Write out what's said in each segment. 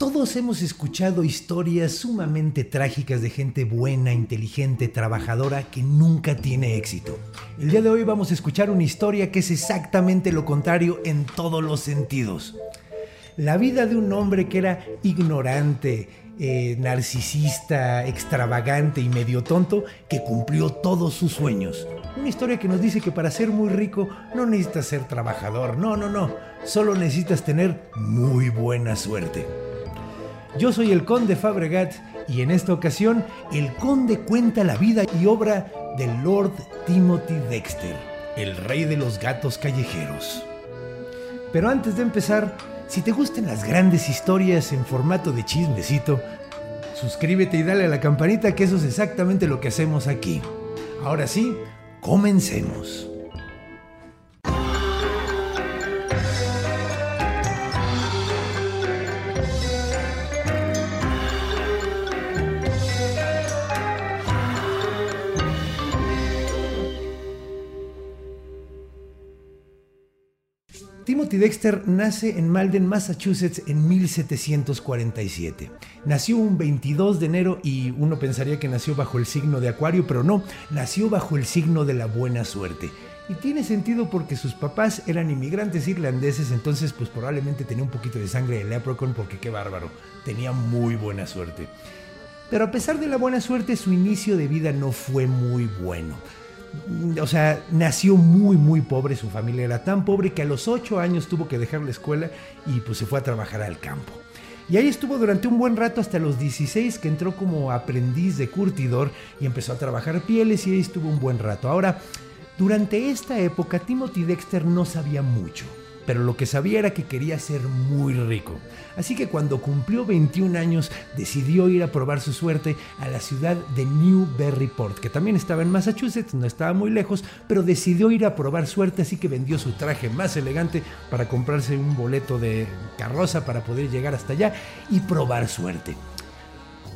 Todos hemos escuchado historias sumamente trágicas de gente buena, inteligente, trabajadora que nunca tiene éxito. El día de hoy vamos a escuchar una historia que es exactamente lo contrario en todos los sentidos. La vida de un hombre que era ignorante, eh, narcisista, extravagante y medio tonto que cumplió todos sus sueños. Una historia que nos dice que para ser muy rico no necesitas ser trabajador, no, no, no, solo necesitas tener muy buena suerte. Yo soy el conde Fabregat y en esta ocasión el conde cuenta la vida y obra del Lord Timothy Dexter, el rey de los gatos callejeros. Pero antes de empezar, si te gustan las grandes historias en formato de chismecito, suscríbete y dale a la campanita que eso es exactamente lo que hacemos aquí. Ahora sí, comencemos. Timothy Dexter nace en Malden, Massachusetts en 1747. Nació un 22 de enero y uno pensaría que nació bajo el signo de Acuario, pero no, nació bajo el signo de la buena suerte. Y tiene sentido porque sus papás eran inmigrantes irlandeses, entonces pues probablemente tenía un poquito de sangre de leprechaun porque qué bárbaro, tenía muy buena suerte. Pero a pesar de la buena suerte, su inicio de vida no fue muy bueno o sea, nació muy, muy pobre, su familia era tan pobre que a los 8 años tuvo que dejar la escuela y pues se fue a trabajar al campo. Y ahí estuvo durante un buen rato hasta los 16 que entró como aprendiz de curtidor y empezó a trabajar pieles y ahí estuvo un buen rato. Ahora, durante esta época Timothy Dexter no sabía mucho pero lo que sabía era que quería ser muy rico. Así que cuando cumplió 21 años decidió ir a probar su suerte a la ciudad de Newburyport, que también estaba en Massachusetts, no estaba muy lejos, pero decidió ir a probar suerte, así que vendió su traje más elegante para comprarse un boleto de carroza para poder llegar hasta allá y probar suerte.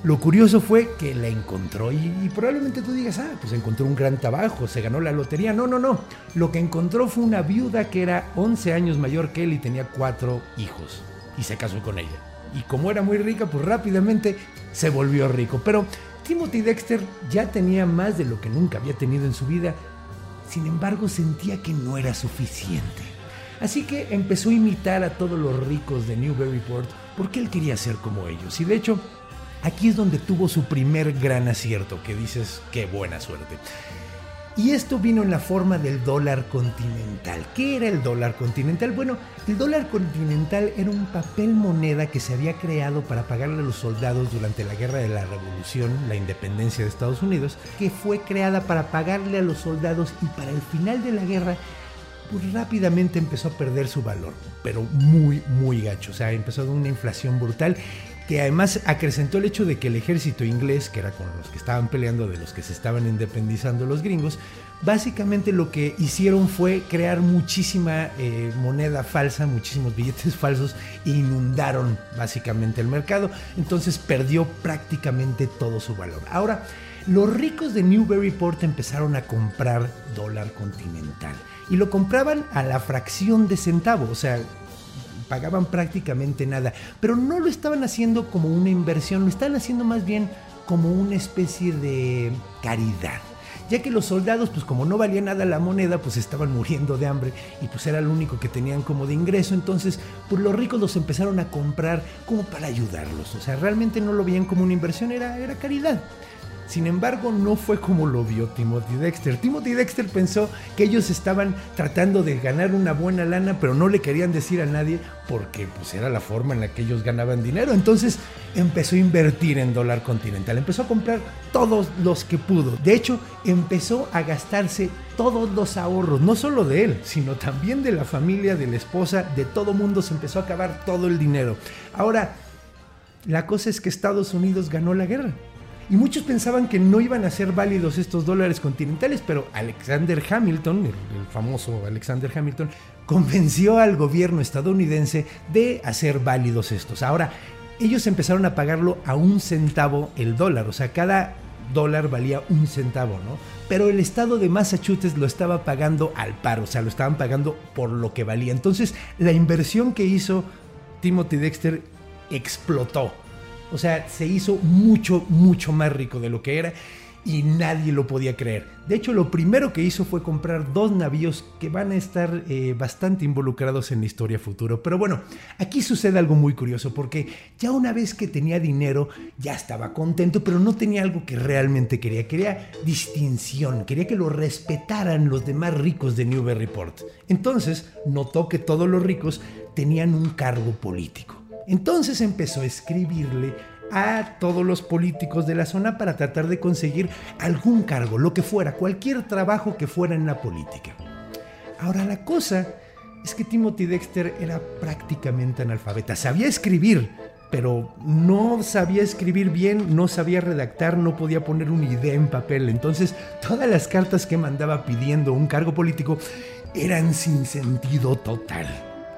Lo curioso fue que la encontró y, probablemente tú digas, ah, pues encontró un gran trabajo, se ganó la lotería. No, no, no. Lo que encontró fue una viuda que era 11 años mayor que él y tenía cuatro hijos. Y se casó con ella. Y como era muy rica, pues rápidamente se volvió rico. Pero Timothy Dexter ya tenía más de lo que nunca había tenido en su vida. Sin embargo, sentía que no era suficiente. Así que empezó a imitar a todos los ricos de Newburyport porque él quería ser como ellos. Y de hecho, Aquí es donde tuvo su primer gran acierto, que dices, qué buena suerte. Y esto vino en la forma del dólar continental. ¿Qué era el dólar continental? Bueno, el dólar continental era un papel moneda que se había creado para pagarle a los soldados durante la guerra de la revolución, la independencia de Estados Unidos, que fue creada para pagarle a los soldados y para el final de la guerra pues rápidamente empezó a perder su valor, pero muy, muy gacho. O sea, empezó una inflación brutal que además acrecentó el hecho de que el ejército inglés, que era con los que estaban peleando, de los que se estaban independizando los gringos, básicamente lo que hicieron fue crear muchísima eh, moneda falsa, muchísimos billetes falsos e inundaron básicamente el mercado. Entonces perdió prácticamente todo su valor. Ahora, los ricos de Newburyport empezaron a comprar dólar continental y lo compraban a la fracción de centavo, o sea, pagaban prácticamente nada, pero no lo estaban haciendo como una inversión, lo estaban haciendo más bien como una especie de caridad. Ya que los soldados, pues como no valía nada la moneda, pues estaban muriendo de hambre y pues era lo único que tenían como de ingreso. Entonces, pues los ricos los empezaron a comprar como para ayudarlos. O sea, realmente no lo veían como una inversión, era, era caridad. Sin embargo, no fue como lo vio Timothy Dexter. Timothy Dexter pensó que ellos estaban tratando de ganar una buena lana, pero no le querían decir a nadie porque pues, era la forma en la que ellos ganaban dinero. Entonces empezó a invertir en dólar continental, empezó a comprar todos los que pudo. De hecho, empezó a gastarse todos los ahorros, no solo de él, sino también de la familia, de la esposa, de todo mundo. Se empezó a acabar todo el dinero. Ahora, la cosa es que Estados Unidos ganó la guerra. Y muchos pensaban que no iban a ser válidos estos dólares continentales, pero Alexander Hamilton, el, famoso Alexander Hamilton, convenció al gobierno estadounidense de hacer válidos estos. Ahora, ellos empezaron a pagarlo a un centavo el dólar, o sea, cada dólar valía un centavo, ¿no? Pero el estado de Massachusetts lo estaba pagando al par, o sea, lo estaban pagando por lo que valía. Entonces, la inversión que hizo Timothy Dexter explotó. O sea, se hizo mucho, mucho más rico de lo que era y nadie lo podía creer. De hecho, lo primero que hizo fue comprar dos navíos que van a estar eh, bastante involucrados en la historia futuro. Pero bueno, aquí sucede algo muy curioso porque ya una vez que tenía dinero, ya estaba contento, pero no tenía algo que realmente quería. Quería distinción, quería que lo respetaran los demás ricos de Newburyport. Entonces, notó que todos los ricos tenían un cargo político. Entonces empezó a escribirle a todos los políticos de la zona para tratar de conseguir algún cargo, lo que fuera, cualquier trabajo que fuera en la política. Ahora la cosa es que Timothy Dexter era prácticamente analfabeta, sabía escribir, pero no sabía escribir bien, no sabía redactar, no podía poner una idea en papel. Entonces todas las cartas que mandaba pidiendo un cargo político eran sin sentido total,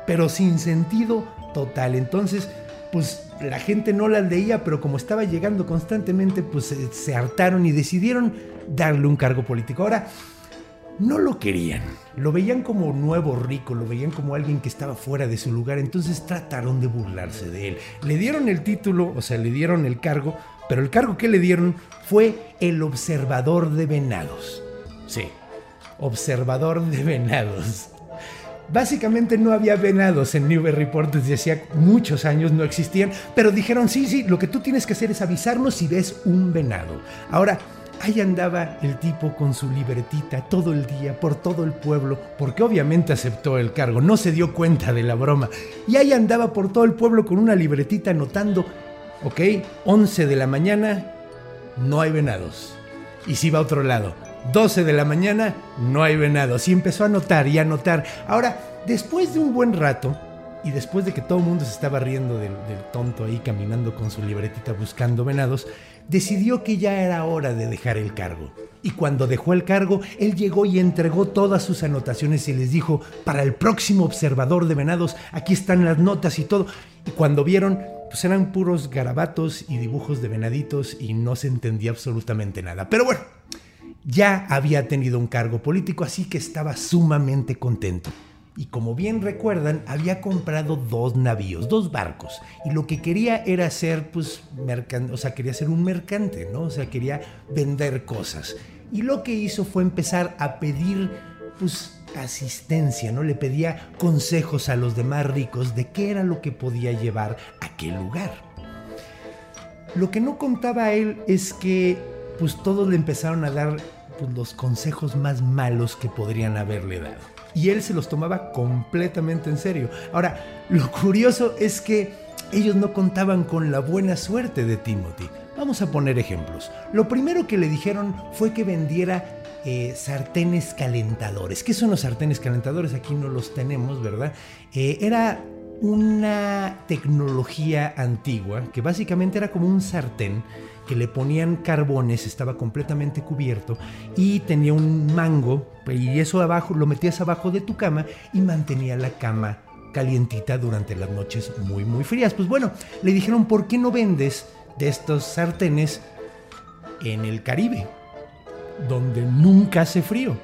pero sin sentido total. Entonces, pues la gente no las leía, pero como estaba llegando constantemente, pues se, hartaron y decidieron darle un cargo político. Ahora, no lo querían, lo veían como nuevo rico, lo veían como alguien que estaba fuera de su lugar, entonces trataron de burlarse de él. Le dieron el título, o sea, le dieron el cargo, pero el cargo que le dieron fue el observador de venados. Sí, observador de venados. Básicamente no había venados en Newburyport desde hacía muchos años, no existían, pero dijeron, sí, sí, lo que tú tienes que hacer es avisarnos si ves un venado. Ahora, ahí andaba el tipo con su libretita todo el día por todo el pueblo, porque obviamente aceptó el cargo, no se dio cuenta de la broma. Y ahí andaba por todo el pueblo con una libretita anotando, ok, 11 de la mañana, no hay venados. Y si va a otro lado, 12 de la mañana, no hay venados. Y empezó a notar y a notar. Ahora, después de un buen rato, y después de que todo el mundo se estaba riendo del, del, tonto ahí caminando con su libretita buscando venados, decidió que ya era hora de dejar el cargo. Y cuando dejó el cargo, él llegó y entregó todas sus anotaciones y les dijo, para el próximo observador de venados, aquí están las notas y todo. Y cuando vieron, pues eran puros garabatos y dibujos de venaditos y no se entendía absolutamente nada. Pero bueno, ya había tenido un cargo político, así que estaba sumamente contento. Y como bien recuerdan, había comprado dos navíos, dos barcos. Y lo que quería era ser, pues, mercante, o sea, quería ser un mercante, ¿no? O sea, quería vender cosas. Y lo que hizo fue empezar a pedir, pues, asistencia, ¿no? Le pedía consejos a los demás ricos de qué era lo que podía llevar a aquel lugar. Lo que no contaba él es que, pues, todos le empezaron a dar los consejos más malos que podrían haberle dado. Y él se los tomaba completamente en serio. Ahora, lo curioso es que ellos no contaban con la buena suerte de Timothy. Vamos a poner ejemplos. Lo primero que le dijeron fue que vendiera eh, sartenes calentadores. ¿Qué son los sartenes calentadores? Aquí no los tenemos, ¿verdad? Eh, era una tecnología antigua que básicamente era como un sartén que le ponían carbones, estaba completamente cubierto y tenía un mango y eso abajo lo metías abajo de tu cama y mantenía la cama calientita durante las noches muy muy frías. Pues bueno, le dijeron, "¿Por qué no vendes de estos sartenes en el Caribe, donde nunca hace frío?"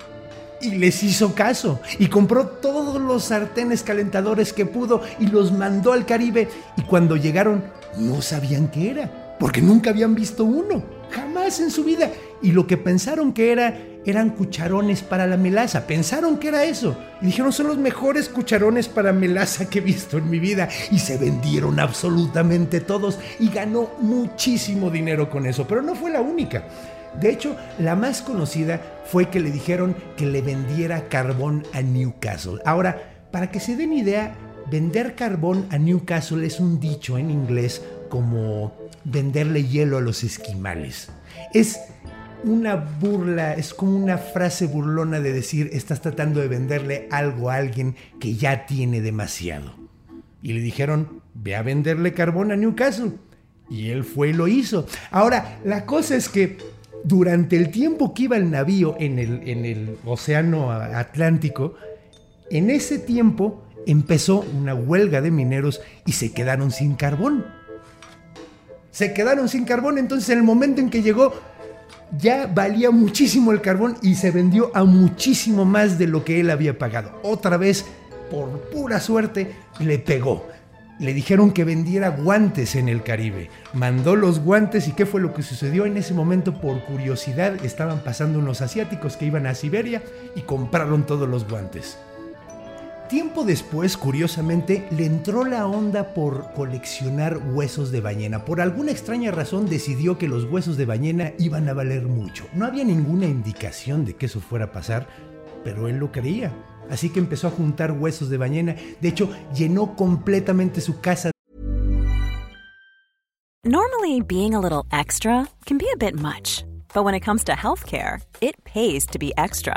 y les hizo caso y compró todos los sartenes calentadores que pudo y los mandó al Caribe y cuando llegaron no sabían qué era porque nunca habían visto uno, jamás en su vida. Y lo que pensaron que era eran cucharones para la melaza. Pensaron que era eso. Y dijeron, son los mejores cucharones para melaza que he visto en mi vida. Y se vendieron absolutamente todos y ganó muchísimo dinero con eso. Pero no fue la única. De hecho, la más conocida fue que le dijeron que le vendiera carbón a Newcastle. Ahora, para que se den idea, vender carbón a Newcastle es un dicho en inglés como venderle hielo a los esquimales. Es una burla, es como una frase burlona de decir, estás tratando de venderle algo a alguien que ya tiene demasiado. Y le dijeron, ve a venderle carbón a Newcastle. Y él fue y lo hizo. Ahora, la cosa es que durante el tiempo que iba el navío en el, en el océano Atlántico, en ese tiempo empezó una huelga de mineros y se quedaron sin carbón. Se quedaron sin carbón, entonces en el momento en que llegó ya valía muchísimo el carbón y se vendió a muchísimo más de lo que él había pagado. Otra vez, por pura suerte, le pegó. Le dijeron que vendiera guantes en el Caribe. Mandó los guantes y ¿qué fue lo que sucedió en ese momento? Por curiosidad estaban pasando unos asiáticos que iban a Siberia y compraron todos los guantes. Tiempo después, curiosamente, le entró la onda por coleccionar huesos de ballena. Por alguna extraña razón decidió que los huesos de ballena iban a valer mucho. No había ninguna indicación de que eso fuera a pasar, pero él lo creía. Así que empezó a juntar huesos de ballena. De hecho, llenó completamente su casa. Normally, being a little extra can be a bit much. But when it comes to healthcare, it pays to be extra.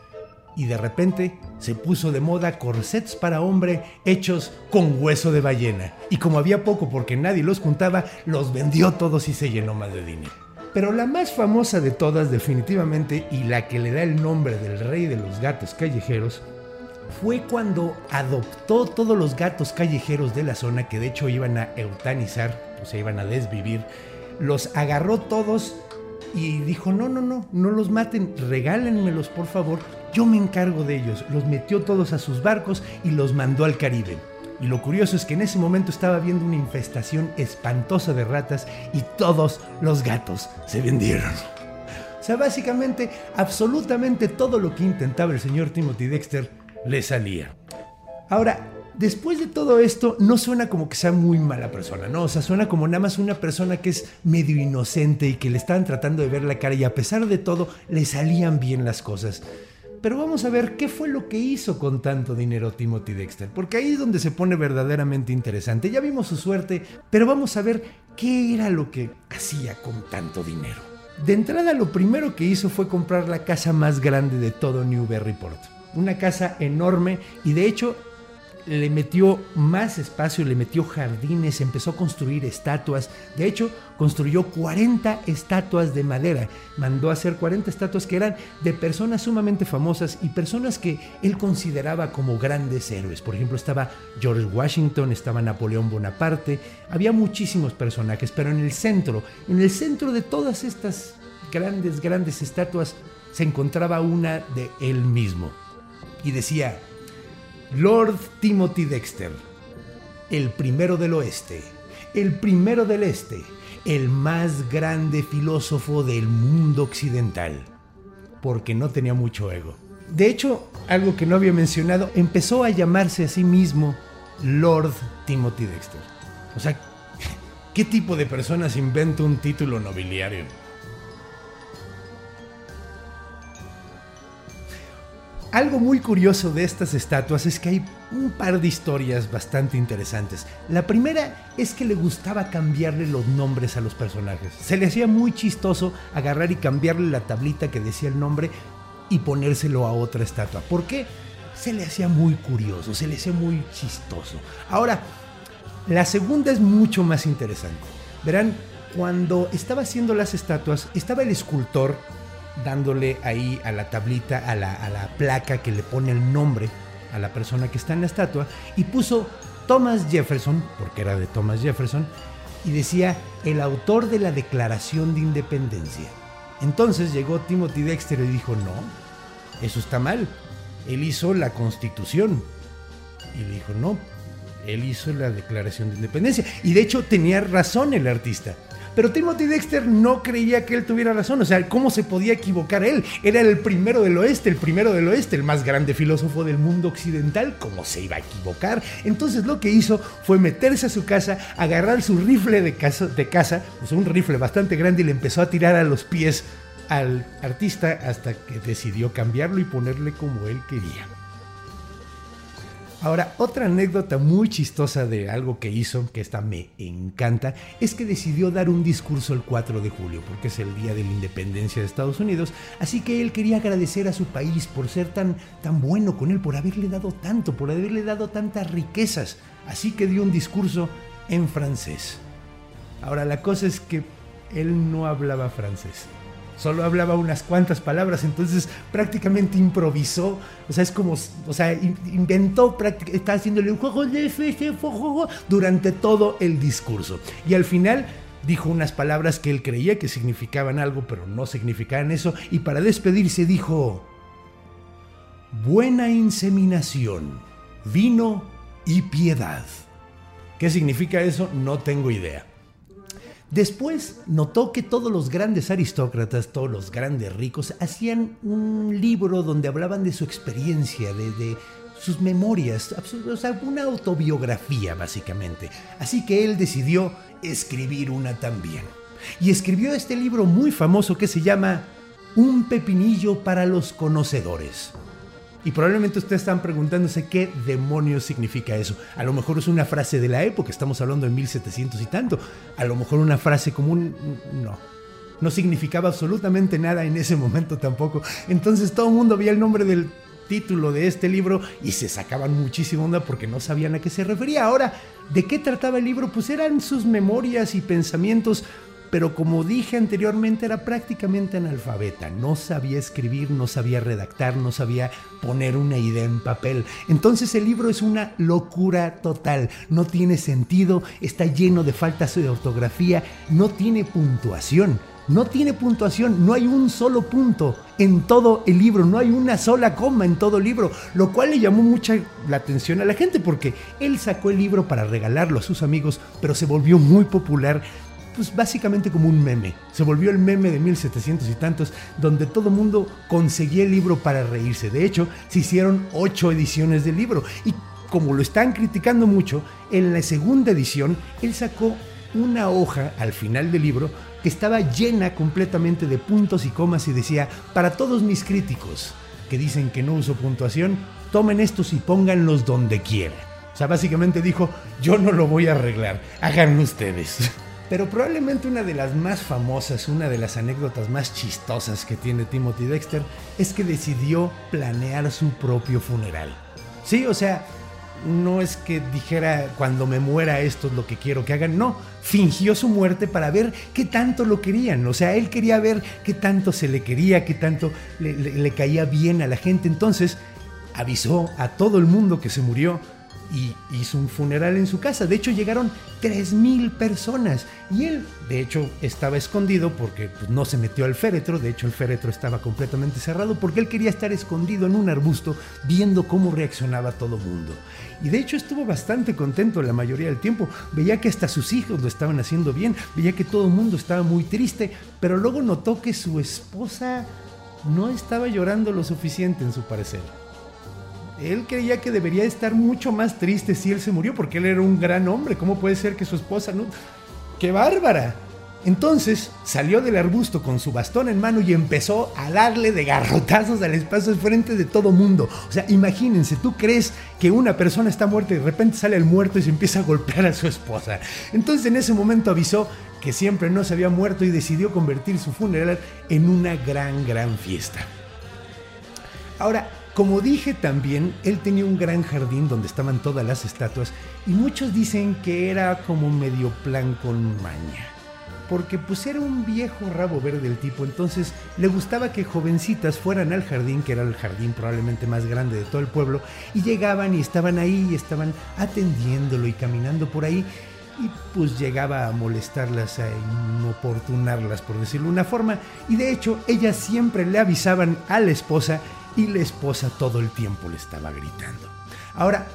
Y de repente se puso de moda corsets para hombre hechos con hueso de ballena. Y como había poco porque nadie los juntaba, los vendió todos y se llenó más de dinero. Pero la más famosa de todas definitivamente y la que le da el nombre del rey de los gatos callejeros fue cuando adoptó todos los gatos callejeros de la zona que de hecho iban a eutanizar, o sea, iban a desvivir, los agarró todos y dijo, no, no, no, no los maten, regálenmelos por favor, yo me encargo de ellos. Los metió todos a sus barcos y los mandó al Caribe. Y lo curioso es que en ese momento estaba viendo una infestación espantosa de ratas y todos los gatos se vendieron. O sea, básicamente, absolutamente todo lo que intentaba el señor Timothy Dexter le salía. Ahora, después de todo esto, no suena como que sea muy mala persona, ¿no? O sea, suena como nada más una persona que es medio inocente y que le estaban tratando de ver la cara y a pesar de todo, le salían bien las cosas. Pero vamos a ver qué fue lo que hizo con tanto dinero Timothy Dexter, porque ahí es donde se pone verdaderamente interesante. Ya vimos su suerte, pero vamos a ver qué era lo que hacía con tanto dinero. De entrada, lo primero que hizo fue comprar la casa más grande de todo Newburyport. Una casa enorme y de hecho le metió más espacio, le metió jardines, empezó a construir estatuas. De hecho, construyó 40 estatuas de madera. Mandó a hacer 40 estatuas que eran de personas sumamente famosas y personas que él consideraba como grandes héroes. Por ejemplo, estaba George Washington, estaba Napoleón Bonaparte. Había muchísimos personajes, pero en el centro, en el centro de todas estas grandes, grandes estatuas, se encontraba una de él mismo. Y decía, Lord Timothy Dexter, el primero del oeste, el primero del este, el más grande filósofo del mundo occidental, porque no tenía mucho ego. De hecho, algo que no había mencionado, empezó a llamarse a sí mismo Lord Timothy Dexter. O sea, ¿qué tipo de personas inventa un título nobiliario? Algo muy curioso de estas estatuas es que hay un par de historias bastante interesantes. La primera es que le gustaba cambiarle los nombres a los personajes. Se le hacía muy chistoso agarrar y cambiarle la tablita que decía el nombre y ponérselo a otra estatua. ¿Por qué? Se le hacía muy curioso, se le hacía muy chistoso. Ahora, la segunda es mucho más interesante. Verán, cuando estaba haciendo las estatuas, estaba el escultor dándole ahí a la tablita, a la, a la placa que le pone el nombre a la persona que está en la estatua y puso Thomas Jefferson, porque era de Thomas Jefferson, y decía el autor de la Declaración de Independencia. Entonces llegó Timothy Dexter y dijo, no, eso está mal. Él hizo la Constitución. Y le dijo, no, él hizo la Declaración de Independencia. Y de hecho tenía razón el artista. Pero Timothy Dexter no creía que él tuviera razón. O sea, ¿cómo se podía equivocar él? Era el primero del oeste, el primero del oeste, el más grande filósofo del mundo occidental. ¿Cómo se iba a equivocar? Entonces lo que hizo fue meterse a su casa, agarrar su rifle de casa, de casa pues un rifle bastante grande y le empezó a tirar a los pies al artista hasta que decidió cambiarlo y ponerle como él quería. Ahora, otra anécdota muy chistosa de algo que hizo, que esta me encanta, es que decidió dar un discurso el 4 de julio, porque es el día de la independencia de Estados Unidos, así que él quería agradecer a su país por ser tan, tan bueno con él, por haberle dado tanto, por haberle dado tantas riquezas, así que dio un discurso en francés. Ahora, la cosa es que él no hablaba francés solo hablaba unas cuantas palabras, entonces prácticamente improvisó, o sea, es como, o sea, inventó, está haciéndole un juego de durante todo el discurso. Y al final dijo unas palabras que él creía que significaban algo, pero no significaban eso, y para despedirse dijo, buena inseminación, vino y piedad. ¿Qué significa eso? No tengo idea. Después notó que todos los grandes aristócratas, todos los grandes ricos, hacían un libro donde hablaban de su experiencia, de, sus memorias, o sea, una autobiografía básicamente. Así que él decidió escribir una también. Y escribió este libro muy famoso que se llama Un pepinillo para los conocedores. Y probablemente ustedes están preguntándose qué demonios significa eso. A lo mejor es una frase de la época, estamos hablando de 1700 y tanto. A lo mejor una frase común, no. No significaba absolutamente nada en ese momento tampoco. Entonces todo el mundo veía el nombre del título de este libro y se sacaban muchísima onda porque no sabían a qué se refería. Ahora, ¿de qué trataba el libro? Pues eran sus memorias y pensamientos pero como dije anteriormente era prácticamente analfabeta, no sabía escribir, no sabía redactar, no sabía poner una idea en papel. Entonces el libro es una locura total, no tiene sentido, está lleno de faltas de ortografía, no tiene puntuación. No tiene puntuación, no hay un solo punto en todo el libro, no hay una sola coma en todo el libro, lo cual le llamó mucha la atención a la gente porque él sacó el libro para regalarlo a sus amigos, pero se volvió muy popular pues básicamente como un meme. Se volvió el meme de 1700 y tantos, donde todo mundo conseguía el libro para reírse. De hecho, se hicieron ocho ediciones del libro. Y como lo están criticando mucho, en la segunda edición él sacó una hoja al final del libro que estaba llena completamente de puntos y comas y decía, para todos mis críticos que dicen que no uso puntuación, tomen estos y pónganlos donde quieran. O sea, básicamente dijo, yo no lo voy a arreglar, háganlo ustedes. Pero probablemente una de las más famosas, una de las anécdotas más chistosas que tiene Timothy Dexter es que decidió planear su propio funeral. Sí, o sea, no es que dijera cuando me muera esto es lo que quiero que hagan, no, fingió su muerte para ver qué tanto lo querían, o sea, él quería ver qué tanto se le quería, qué tanto le, le caía bien a la gente, entonces avisó a todo el mundo que se murió y hizo un funeral en su casa. De hecho, llegaron 3.000 personas y él, de hecho, estaba escondido porque pues, no se metió al féretro. De hecho, el féretro estaba completamente cerrado porque él quería estar escondido en un arbusto viendo cómo reaccionaba todo el mundo. Y de hecho, estuvo bastante contento la mayoría del tiempo. Veía que hasta sus hijos lo estaban haciendo bien, veía que todo el mundo estaba muy triste, pero luego notó que su esposa no estaba llorando lo suficiente en su parecer él creía que debería estar mucho más triste si él se murió, porque él era un gran hombre. ¿Cómo puede ser que su esposa no? ¡Qué bárbara! Entonces salió del arbusto con su bastón en mano y empezó a darle de garrotazos al espacio frente de todo mundo. O sea, imagínense, tú crees que una persona está muerta y de repente sale el muerto y se empieza a golpear a su esposa. Entonces en ese momento avisó que siempre no se había muerto y decidió convertir su funeral en una gran, gran fiesta. Ahora, como dije también, él tenía un gran jardín donde estaban todas las estatuas y muchos dicen que era como medio plan con maña. porque pues era un viejo rabo verde el tipo, entonces le gustaba que jovencitas fueran al jardín, que era el jardín probablemente más grande de todo el pueblo, y llegaban y estaban ahí y estaban atendiéndolo y caminando por ahí y pues llegaba a molestarlas, a inoportunarlas, por decirlo de una forma, y de hecho ellas siempre le avisaban a la esposa y la esposa todo el tiempo le estaba gritando. Ahora,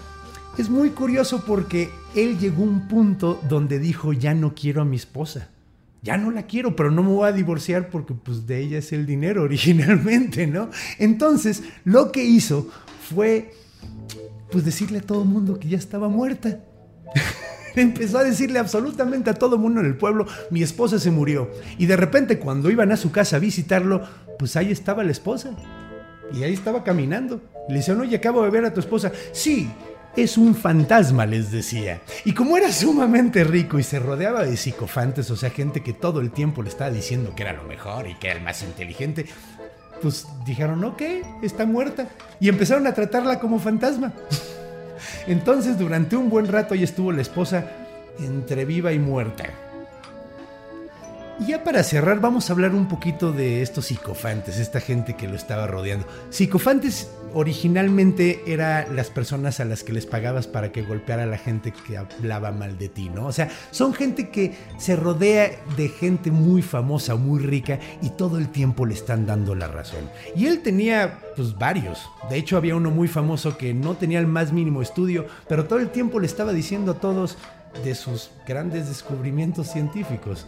es muy curioso porque él llegó a un punto donde dijo, ya no quiero a mi esposa. Ya no la quiero, pero no me voy a divorciar porque pues de ella es el dinero originalmente, ¿no? Entonces, lo que hizo fue pues decirle a todo el mundo que ya estaba muerta. Empezó a decirle absolutamente a todo el mundo en el pueblo, mi esposa se murió. Y de repente cuando iban a su casa a visitarlo, pues ahí estaba la esposa. Y ahí estaba caminando. Le decían, oye, acabo de ver a tu esposa. Sí, es un fantasma, les decía. Y como era sumamente rico y se rodeaba de psicofantes, o sea, gente que todo el tiempo le estaba diciendo que era lo mejor y que era el más inteligente, pues dijeron, ok, está muerta. Y empezaron a tratarla como fantasma. Entonces, durante un buen rato ahí estuvo la esposa entre viva y muerta. Y ya para cerrar, vamos a hablar un poquito de estos psicofantes, esta gente que lo estaba rodeando. Psicofantes originalmente eran las personas a las que les pagabas para que golpeara a la gente que hablaba mal de ti, ¿no? O sea, son gente que se rodea de gente muy famosa, muy rica y todo el tiempo le están dando la razón. Y él tenía, pues, varios. De hecho, había uno muy famoso que no tenía el más mínimo estudio, pero todo el tiempo le estaba diciendo a todos de sus grandes descubrimientos científicos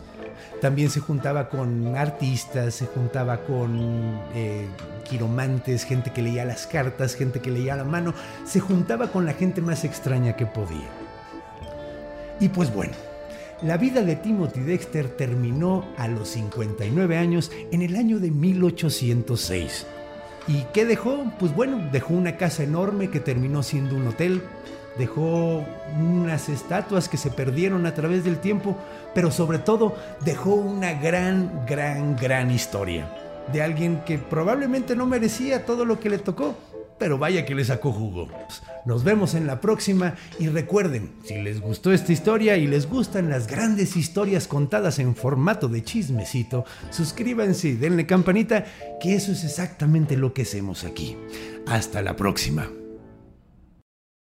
también se juntaba con artistas, se juntaba con eh, quiromantes, gente que leía las cartas, gente que leía la mano, se juntaba con la gente más extraña que podía. Y pues bueno, la vida de Timothy Dexter terminó a los 59 años en el año de 1806. ¿Y qué dejó? Pues bueno, dejó una casa enorme que terminó siendo un hotel, dejó unas estatuas que se perdieron a través del tiempo, pero sobre todo dejó una gran, gran, gran historia de alguien que probablemente no merecía todo lo que le tocó, pero vaya que le sacó jugo. Nos vemos en la próxima y recuerden, si les gustó esta historia y les gustan las grandes historias contadas en formato de chismecito, suscríbanse y denle campanita, que eso es exactamente lo que hacemos aquí. Hasta la próxima.